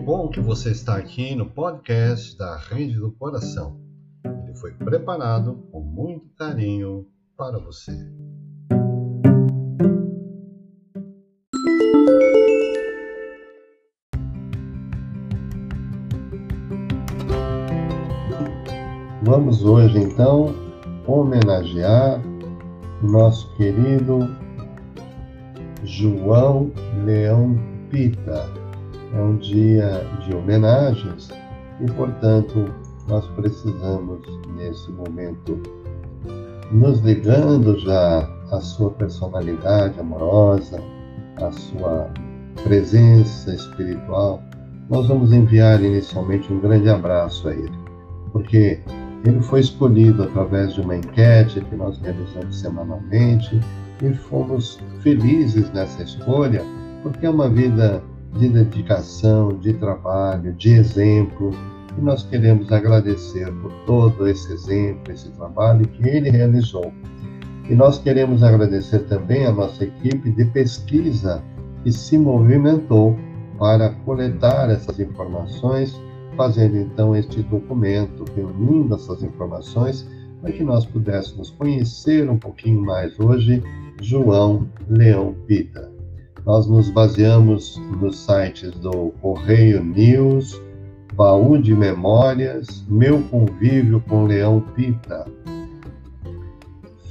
bom que você está aqui no podcast da Rede do Coração. Ele foi preparado com muito carinho para você. Vamos hoje então homenagear nosso querido João Leão Pita é um dia de homenagens e, portanto, nós precisamos, nesse momento, nos ligando já à sua personalidade amorosa, à sua presença espiritual, nós vamos enviar inicialmente um grande abraço a ele, porque ele foi escolhido através de uma enquete que nós realizamos semanalmente e fomos felizes nessa escolha, porque é uma vida de dedicação, de trabalho, de exemplo. E nós queremos agradecer por todo esse exemplo, esse trabalho que ele realizou. E nós queremos agradecer também a nossa equipe de pesquisa que se movimentou para coletar essas informações, fazendo então este documento, reunindo essas informações para que nós pudéssemos conhecer um pouquinho mais hoje João Leão Pita. Nós nos baseamos nos sites do Correio News, Baú de Memórias, Meu Convívio com Leão Pita,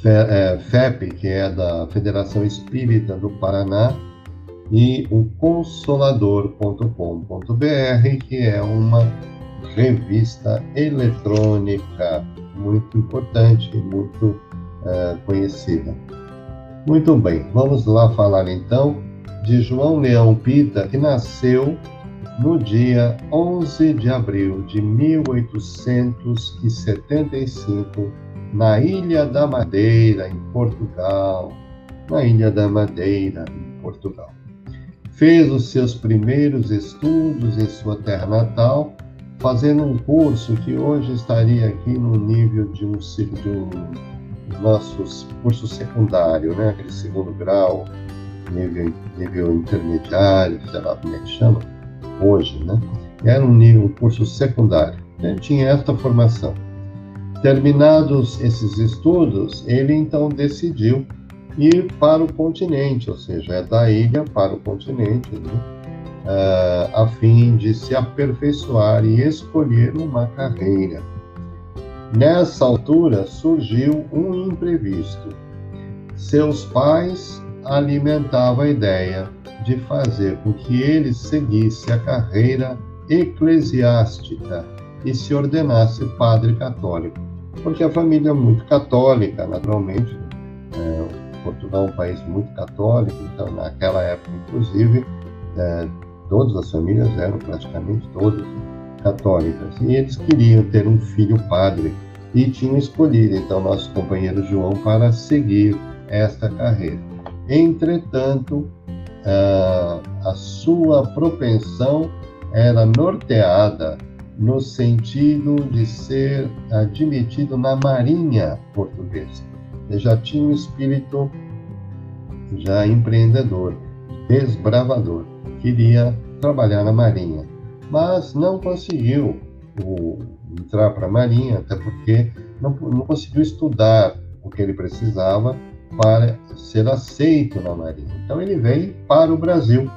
FEP, é, que é da Federação Espírita do Paraná, e o Consolador.com.br, que é uma revista eletrônica muito importante e muito é, conhecida. Muito bem, vamos lá falar então de João Leão Pita, que nasceu no dia 11 de abril de 1875, na Ilha da Madeira, em Portugal. Na Ilha da Madeira, em Portugal. Fez os seus primeiros estudos em sua terra natal, fazendo um curso que hoje estaria aqui no nível de um, um nossos curso secundário, né? aquele segundo grau, nível, nível intermediário, sei lá como é que chama, hoje, né? Era um nível, um curso secundário. Ele tinha esta formação. Terminados esses estudos, ele então decidiu ir para o continente, ou seja, é da ilha para o continente, né? uh, a fim de se aperfeiçoar e escolher uma carreira. Nessa altura surgiu um imprevisto. Seus pais alimentava a ideia de fazer com que ele seguisse a carreira eclesiástica e se ordenasse padre católico, porque a família é muito católica, naturalmente. É, Portugal é um país muito católico, então naquela época, inclusive, é, todas as famílias eram praticamente todas católicas e eles queriam ter um filho padre e tinham escolhido então nosso companheiro João para seguir esta carreira. Entretanto, a sua propensão era norteada no sentido de ser admitido na Marinha Portuguesa. Ele já tinha um espírito já empreendedor, desbravador, queria trabalhar na Marinha, mas não conseguiu o, entrar para a Marinha, até porque não, não conseguiu estudar o que ele precisava para ser aceito na Marinha. Então ele vem para o Brasil.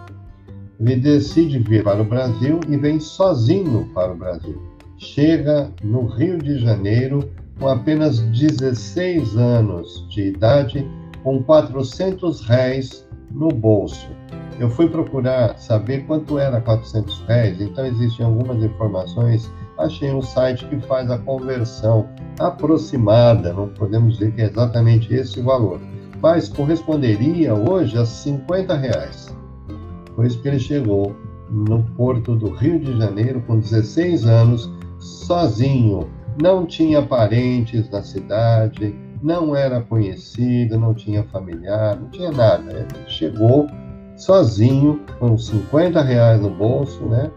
Ele decide vir para o Brasil e vem sozinho para o Brasil. Chega no Rio de Janeiro com apenas 16 anos de idade, com 400 réis no bolso. Eu fui procurar saber quanto era 400 réis, então existem algumas informações. Achei um site que faz a conversão aproximada, não podemos dizer que é exatamente esse o valor, mas corresponderia hoje a 50 reais. Foi isso que ele chegou no porto do Rio de Janeiro com 16 anos, sozinho, não tinha parentes na cidade, não era conhecido, não tinha familiar, não tinha nada. Ele chegou sozinho, com 50 reais no bolso, né,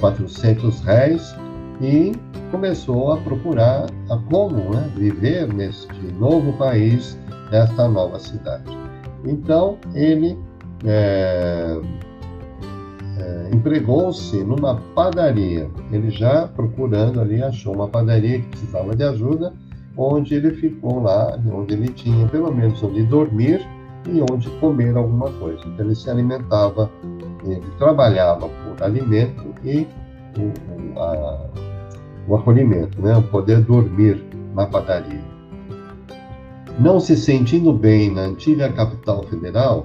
400 é, reais, e começou a procurar a como né, viver neste novo país, nesta nova cidade. Então, ele é, é, empregou-se numa padaria. Ele já procurando ali achou uma padaria que precisava de ajuda, onde ele ficou lá, onde ele tinha pelo menos onde dormir e onde comer alguma coisa. Então ele se alimentava, ele trabalhava por alimento e o, a, o acolhimento, né? poder dormir na padaria. Não se sentindo bem na antiga capital federal,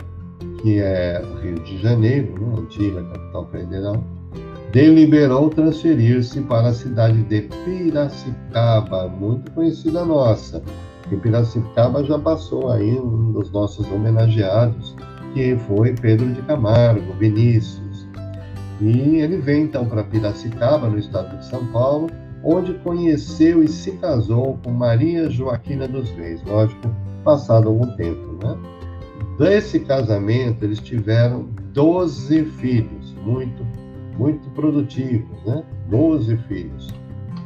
que é o Rio de Janeiro, né? antiga capital federal, deliberou transferir-se para a cidade de Piracicaba, muito conhecida nossa. Em Piracicaba já passou aí um dos nossos homenageados, que foi Pedro de Camargo, Vinícius. E ele vem então para Piracicaba, no estado de São Paulo, onde conheceu e se casou com Maria Joaquina dos Reis, lógico, passado algum tempo, né? Desse casamento, eles tiveram 12 filhos, muito, muito produtivos, né? 12 filhos.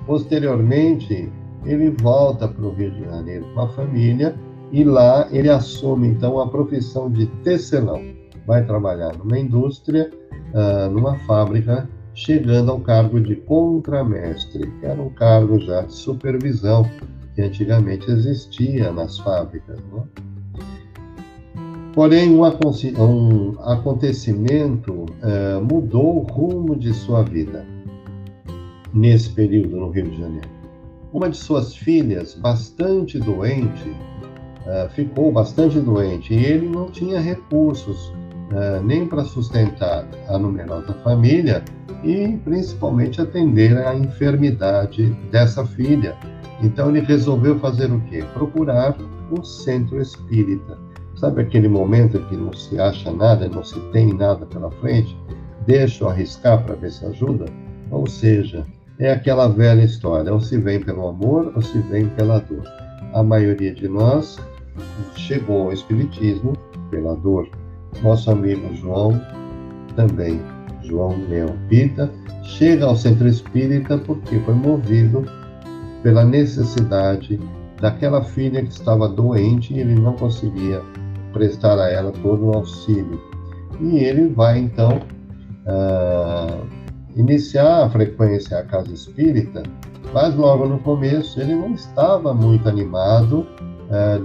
Posteriormente, ele volta para o Rio de Janeiro com a família e lá ele assume então a profissão de tecelão. Vai trabalhar numa indústria, uh, numa fábrica chegando ao cargo de contramestre, que era um cargo já de supervisão que antigamente existia nas fábricas. Né? Porém, um, um acontecimento eh, mudou o rumo de sua vida nesse período no Rio de Janeiro. Uma de suas filhas, bastante doente, eh, ficou bastante doente e ele não tinha recursos eh, nem para sustentar a numerosa família e principalmente atender à enfermidade dessa filha. Então ele resolveu fazer o quê? Procurar um centro espírita. Sabe aquele momento que não se acha nada, não se tem nada pela frente? Deixa eu arriscar para ver se ajuda? Ou seja, é aquela velha história: ou se vem pelo amor ou se vem pela dor. A maioria de nós chegou ao Espiritismo pela dor. Nosso amigo João também João Leão Pita, chega ao centro espírita porque foi movido pela necessidade daquela filha que estava doente e ele não conseguia prestar a ela todo o auxílio. E ele vai então uh, iniciar a frequência à casa espírita, mas logo no começo ele não estava muito animado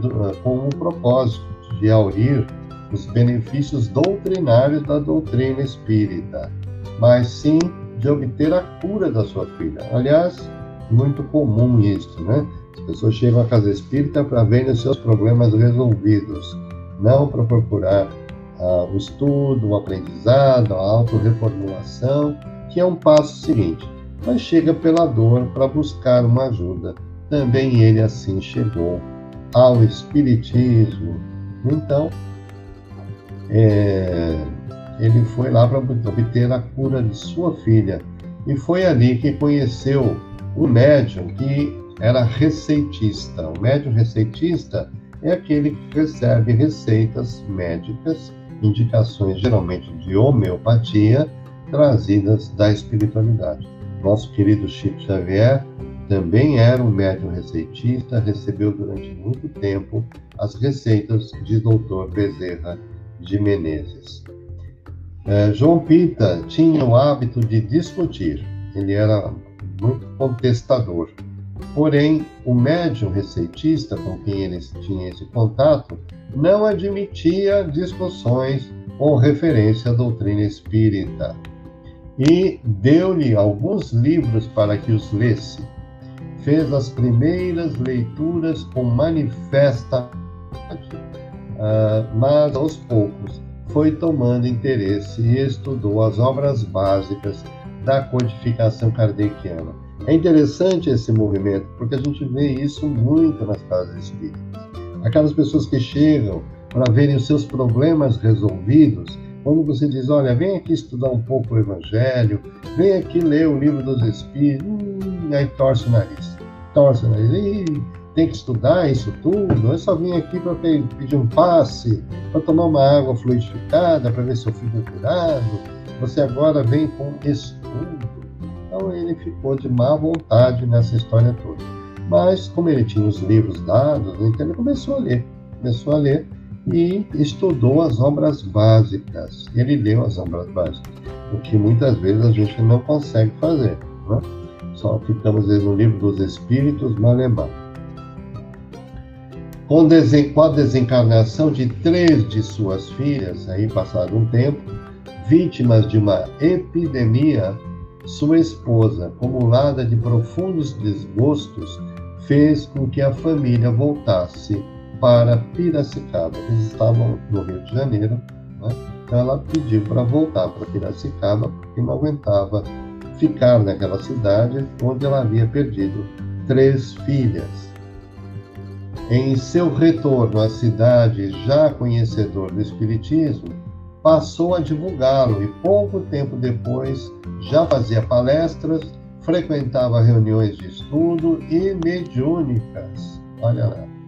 do, uh, com o propósito de aurir os benefícios doutrinários da doutrina espírita, mas sim de obter a cura da sua filha. Aliás, muito comum isso, né? As pessoas chegam à casa espírita para verem os seus problemas resolvidos, não para procurar uh, o estudo, o aprendizado, a autorreformulação, que é um passo seguinte. Mas chega pela dor para buscar uma ajuda. Também ele assim chegou ao Espiritismo. Então, é, ele foi lá para obter a cura de sua filha. E foi ali que conheceu o médium que era receitista. O médium receitista é aquele que recebe receitas médicas, indicações geralmente de homeopatia, trazidas da espiritualidade. Nosso querido Chico Xavier também era um médium receitista, recebeu durante muito tempo as receitas de Dr. Bezerra de Menezes. É, João Pita tinha o hábito de discutir, ele era muito contestador. Porém, o médium receitista com quem ele tinha esse contato não admitia discussões ou referência à doutrina espírita e deu-lhe alguns livros para que os lesse. Fez as primeiras leituras com manifesta uh, mas aos poucos foi tomando interesse e estudou as obras básicas da codificação kardeciana. É interessante esse movimento, porque a gente vê isso muito nas casas espíritas. Aquelas pessoas que chegam para verem os seus problemas resolvidos, quando você diz, olha, vem aqui estudar um pouco o Evangelho, vem aqui ler o livro dos Espíritos, hum, aí torce o nariz, torce o nariz, tem que estudar isso tudo, eu só vim aqui para pedir um passe, para tomar uma água fluidificada, para ver se eu fico curado. Você agora vem com estudo. Então ele ficou de má vontade nessa história toda. Mas, como ele tinha os livros dados, então ele começou a ler. Começou a ler e estudou as obras básicas. Ele leu as obras básicas. o que muitas vezes a gente não consegue fazer. Né? Só ficamos no livro dos Espíritos Malemar. Com, com a desencarnação de três de suas filhas, aí passado um tempo, vítimas de uma epidemia, sua esposa, acumulada de profundos desgostos, fez com que a família voltasse para Piracicaba. Eles estavam no Rio de Janeiro, né? então ela pediu para voltar para Piracicaba porque não aguentava ficar naquela cidade onde ela havia perdido três filhas. Em seu retorno à cidade, já conhecedor do Espiritismo, passou a divulgá-lo e pouco tempo depois já fazia palestras, frequentava reuniões de estudo e mediúnicas. Olha lá.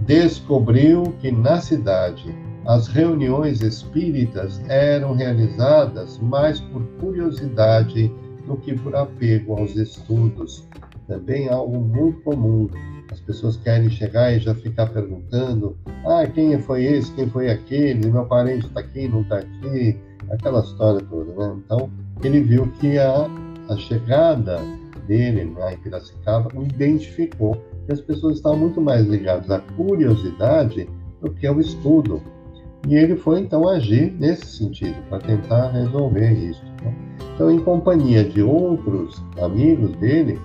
Descobriu que na cidade as reuniões espíritas eram realizadas mais por curiosidade do que por apego aos estudos. Também algo muito comum. As pessoas querem chegar e já ficar perguntando: ah, quem foi esse, quem foi aquele, meu parente está aqui, não está aqui, aquela história toda, né? Então, ele viu que a, a chegada dele né, em Piracicaba identificou que as pessoas estavam muito mais ligadas à curiosidade do que ao estudo. E ele foi então agir nesse sentido, para tentar resolver isso. Né? Então, em companhia de outros amigos dele,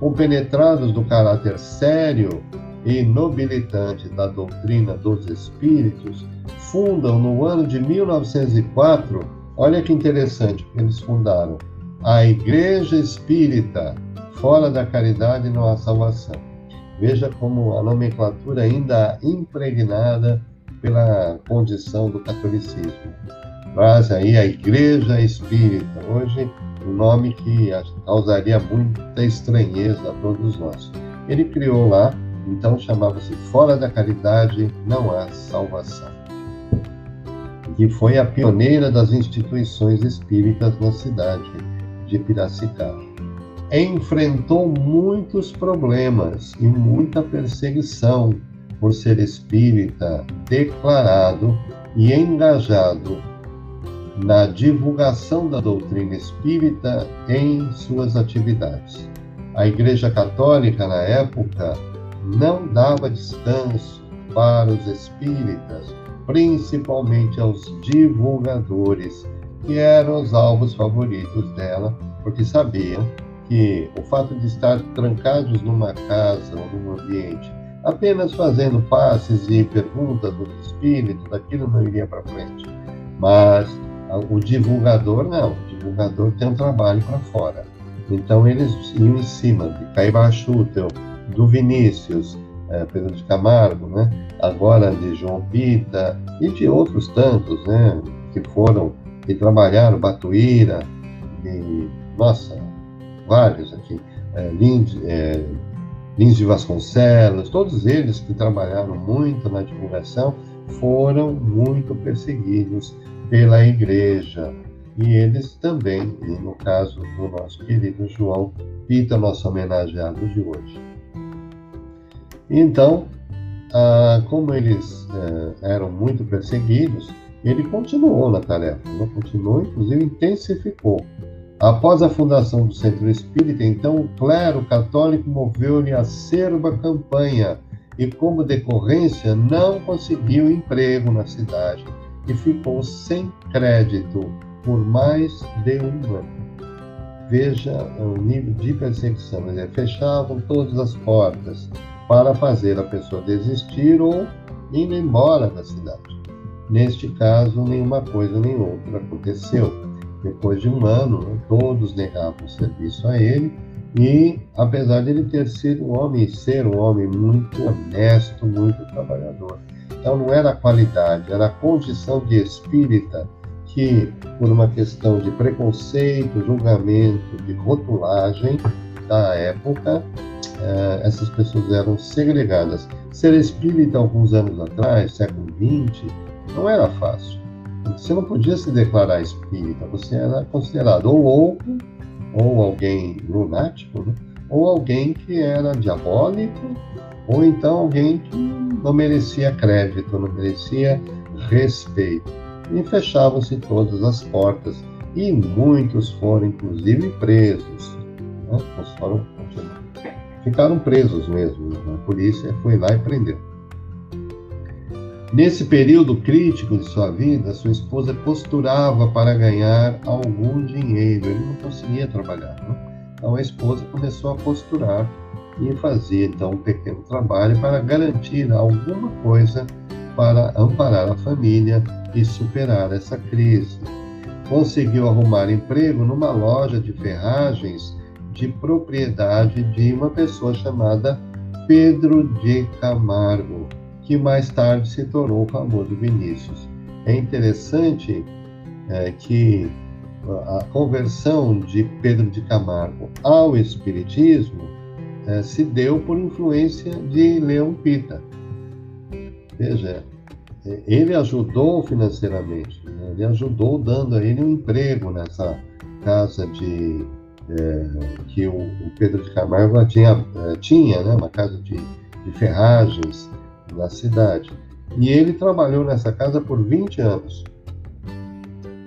compenetrados do caráter sério e nobilitante da doutrina dos espíritos, fundam no ano de 1904, olha que interessante, eles fundaram a Igreja Espírita, fora da caridade não há salvação. Veja como a nomenclatura ainda impregnada pela condição do catolicismo. Traz aí a Igreja Espírita, hoje um nome que causaria muita estranheza a todos nós. Ele criou lá, então chamava-se Fora da Caridade Não Há Salvação, que foi a pioneira das instituições espíritas na cidade de Piracicaba. Enfrentou muitos problemas e muita perseguição por ser espírita declarado e engajado na divulgação da doutrina espírita em suas atividades. A Igreja Católica, na época, não dava descanso para os espíritas, principalmente aos divulgadores, que eram os alvos favoritos dela, porque sabiam que o fato de estar trancados numa casa ou num ambiente apenas fazendo passes e perguntas do espírito, daquilo não iria para frente. Mas o divulgador não, o divulgador tem um trabalho para fora. Então eles iam em cima de Caiba Schutel, do Vinícius, é, Pedro de Camargo, né? agora de João Pita e de outros tantos né? que foram e trabalharam, Batuíra, e, nossa, vários aqui, é, é, Lins de Vasconcelos, todos eles que trabalharam muito na divulgação foram muito perseguidos pela igreja. E eles também, no caso do nosso querido João Pita, nosso homenageado de hoje. Então, ah, como eles eh, eram muito perseguidos, ele continuou na tarefa, continuou, inclusive intensificou Após a fundação do Centro Espírita, então o clero católico moveu-lhe acerba campanha e, como decorrência, não conseguiu emprego na cidade e ficou sem crédito por mais de um ano. Veja o nível de perseguição, dizer, fechavam todas as portas para fazer a pessoa desistir ou ir embora da cidade. Neste caso, nenhuma coisa nem outra aconteceu. Depois de um ano, né, todos negavam serviço a ele, e apesar de ele ter sido um homem, ser um homem muito honesto, muito trabalhador. Então não era a qualidade, era a condição de espírita que, por uma questão de preconceito, julgamento, de rotulagem da época, eh, essas pessoas eram segregadas. Ser espírita alguns anos atrás, século XX, não era fácil. Você não podia se declarar espírita, você era considerado ou louco, ou alguém lunático, né? ou alguém que era diabólico, ou então alguém que não merecia crédito, não merecia respeito. E fechavam-se todas as portas. e muitos foram, inclusive, presos. Né? Foram, ficaram presos mesmo. Né? A polícia foi lá e prendeu. Nesse período crítico de sua vida, sua esposa costurava para ganhar algum dinheiro. Ele não conseguia trabalhar. Né? Então a esposa começou a costurar e fazia então um pequeno trabalho para garantir alguma coisa para amparar a família e superar essa crise. Conseguiu arrumar emprego numa loja de ferragens de propriedade de uma pessoa chamada Pedro de Camargo, que mais tarde se tornou o famoso Vinícius. É interessante é, que a conversão de Pedro de Camargo ao Espiritismo é, se deu por influência de Leão Pita. Veja, é, ele ajudou financeiramente, né? ele ajudou dando a ele um emprego nessa casa de é, que o, o, Pedro de Camargo tinha, é, tinha né? uma casa de, de ferragens na cidade. E ele trabalhou nessa casa por 20 anos.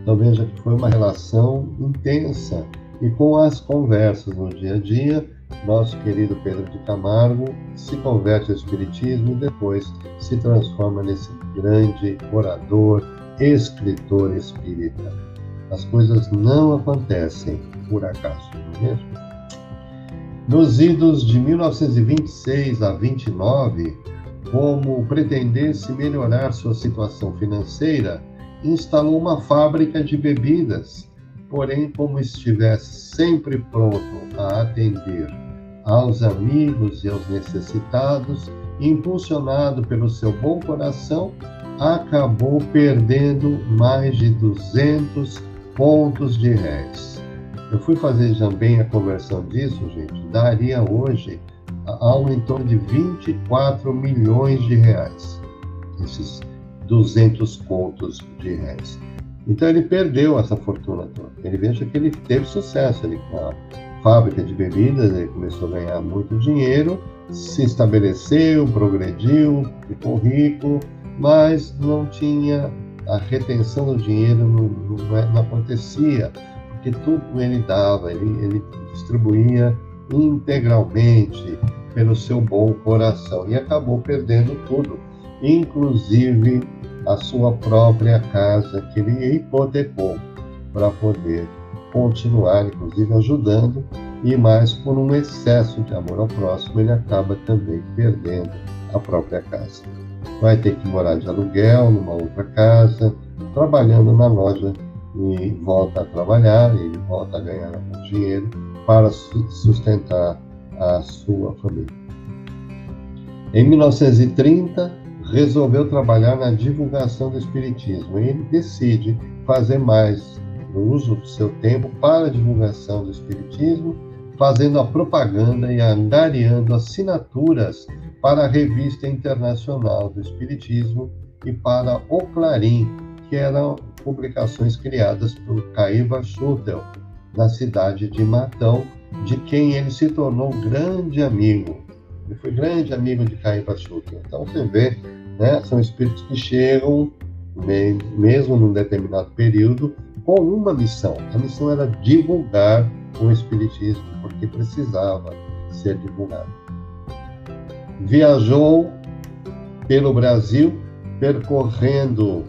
Então veja que foi uma relação intensa. E com as conversas no dia a dia, nosso querido Pedro de Camargo se converte ao Espiritismo e depois se transforma nesse grande orador, escritor espírita. As coisas não acontecem por acaso, não é mesmo? Nos idos de 1926 a 29, como pretendesse melhorar sua situação financeira, instalou uma fábrica de bebidas, porém, como estivesse sempre pronto a atender aos amigos e aos necessitados, impulsionado pelo seu bom coração, acabou perdendo mais de 200 pontos de réis. Eu fui fazer também a conversão disso, gente, daria hoje algo em torno de 24 milhões de reais, esses 200 contos de réis. Então ele perdeu essa fortuna toda. Ele veja que ele teve sucesso, ele com a fábrica de bebidas, ele começou a ganhar muito dinheiro, se estabeleceu, progrediu, ficou rico, mas não tinha a retenção do dinheiro não, não, é, não acontecia, porque tudo ele dava, ele, ele distribuía integralmente pelo seu bom coração e acabou perdendo tudo, inclusive a sua própria casa que ele hipotecou para poder continuar, inclusive ajudando, e mais por um excesso de amor ao próximo, ele acaba também perdendo a própria casa. Vai ter que morar de aluguel numa outra casa, trabalhando na loja e volta a trabalhar, ele volta a ganhar algum dinheiro para sustentar a sua família. Em 1930, resolveu trabalhar na divulgação do Espiritismo e ele decide fazer mais uso do seu tempo para a divulgação do Espiritismo, fazendo a propaganda e angariando assinaturas para a Revista Internacional do Espiritismo e para o Clarim, que eram publicações criadas por Caíba Schutel, na cidade de Matão, de quem ele se tornou grande amigo. Ele foi grande amigo de Caim Pachuca. Então você vê, né, são espíritos que chegam, mesmo num determinado período, com uma missão. A missão era divulgar o Espiritismo, porque precisava ser divulgado. Viajou pelo Brasil, percorrendo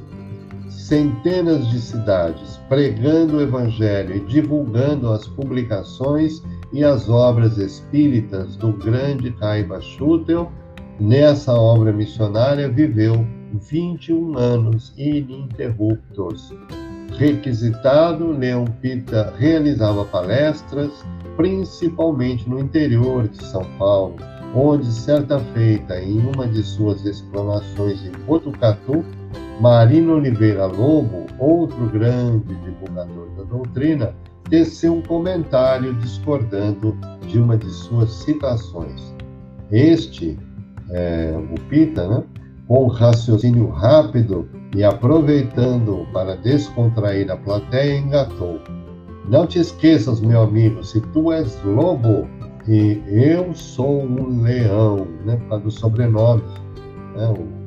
centenas de cidades, pregando o Evangelho e divulgando as publicações e as obras espíritas do grande Caiba Schutel, nessa obra missionária viveu 21 anos ininterruptos. Requisitado, Leão Pita realizava palestras, principalmente no interior de São Paulo, onde, certa feita, em uma de suas explanações em Botucatu, Marino Oliveira Lobo, outro grande divulgador da doutrina, teceu um comentário discordando de uma de suas citações. Este, é, o Pita, né, com raciocínio rápido e aproveitando para descontrair a plateia, engatou. Não te esqueças, meu amigo, se tu és lobo e eu sou um leão, né, causa dos sobrenomes, né, o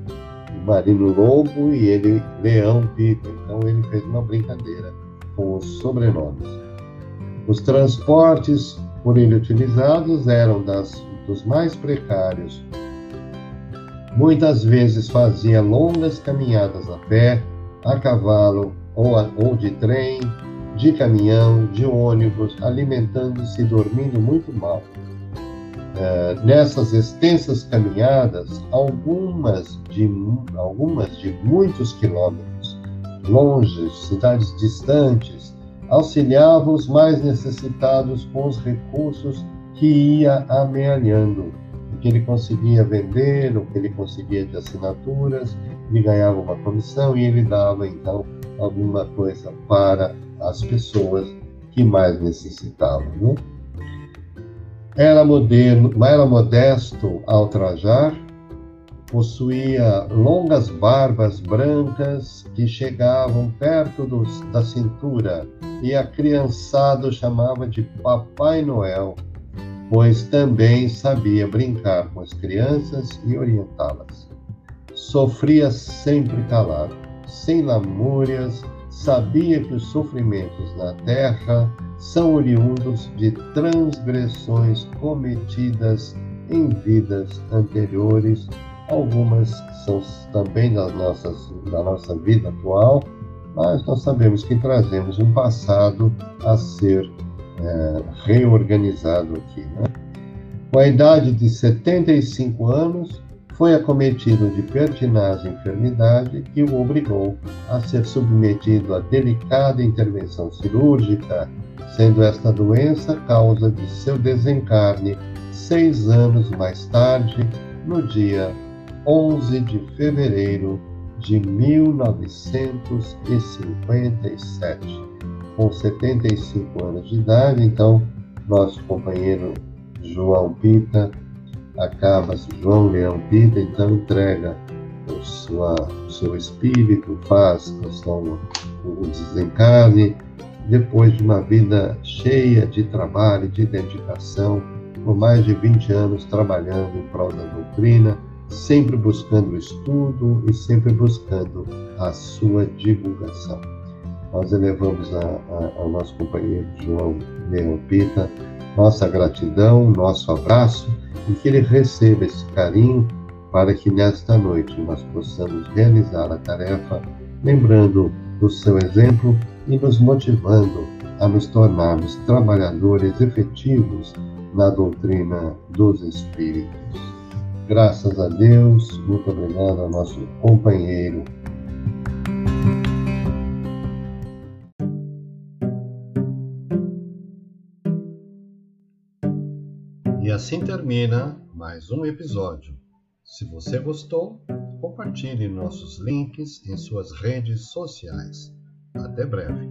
Marino Lobo e ele Leão Pita. Então ele fez uma brincadeira com os sobrenomes. Os transportes por ele utilizados eram das, dos mais precários. Muitas vezes fazia longas caminhadas a pé, a cavalo ou, a, ou de trem, de caminhão, de ônibus, alimentando-se e dormindo muito mal. É, nessas extensas caminhadas, algumas de, algumas de muitos quilômetros, longe, cidades distantes, auxiliavam os mais necessitados com os recursos que ia amealhando. O que ele conseguia vender, o que ele conseguia de assinaturas, ele ganhava uma comissão e ele dava então alguma coisa para as pessoas que mais necessitavam. Né? Era, moderno, era modesto ao trajar, possuía longas barbas brancas que chegavam perto dos, da cintura e a criançada o chamava de Papai Noel, pois também sabia brincar com as crianças e orientá-las. Sofria sempre calado, sem lamúrias, sabia que os sofrimentos na terra são oriundos de transgressões cometidas em vidas anteriores, algumas são também das nossas, da nossa vida atual, mas nós sabemos que trazemos um passado a ser é, reorganizado aqui. Né? Com a idade de 75 anos, foi acometido de pertinaz enfermidade que o obrigou a ser submetido a delicada intervenção cirúrgica, sendo esta doença causa de seu desencarne seis anos mais tarde, no dia 11 de fevereiro de 1957. Com 75 anos de idade, então, nosso companheiro João Pita acaba, João Leão Pita, então entrega o, sua, o seu espírito, faz o, o desencarne, depois de uma vida cheia de trabalho, de dedicação, por mais de 20 anos trabalhando em prol da doutrina, sempre buscando estudo e sempre buscando a sua divulgação. Nós elevamos a, a, ao nosso companheiro João Leão Pita nossa gratidão, nosso abraço e que ele receba esse carinho para que nesta noite nós possamos realizar a tarefa, lembrando do seu exemplo e nos motivando a nos tornarmos trabalhadores efetivos na doutrina dos Espíritos. Graças a Deus, muito obrigado ao nosso companheiro. Assim termina mais um episódio. Se você gostou, compartilhe nossos links em suas redes sociais. Até breve.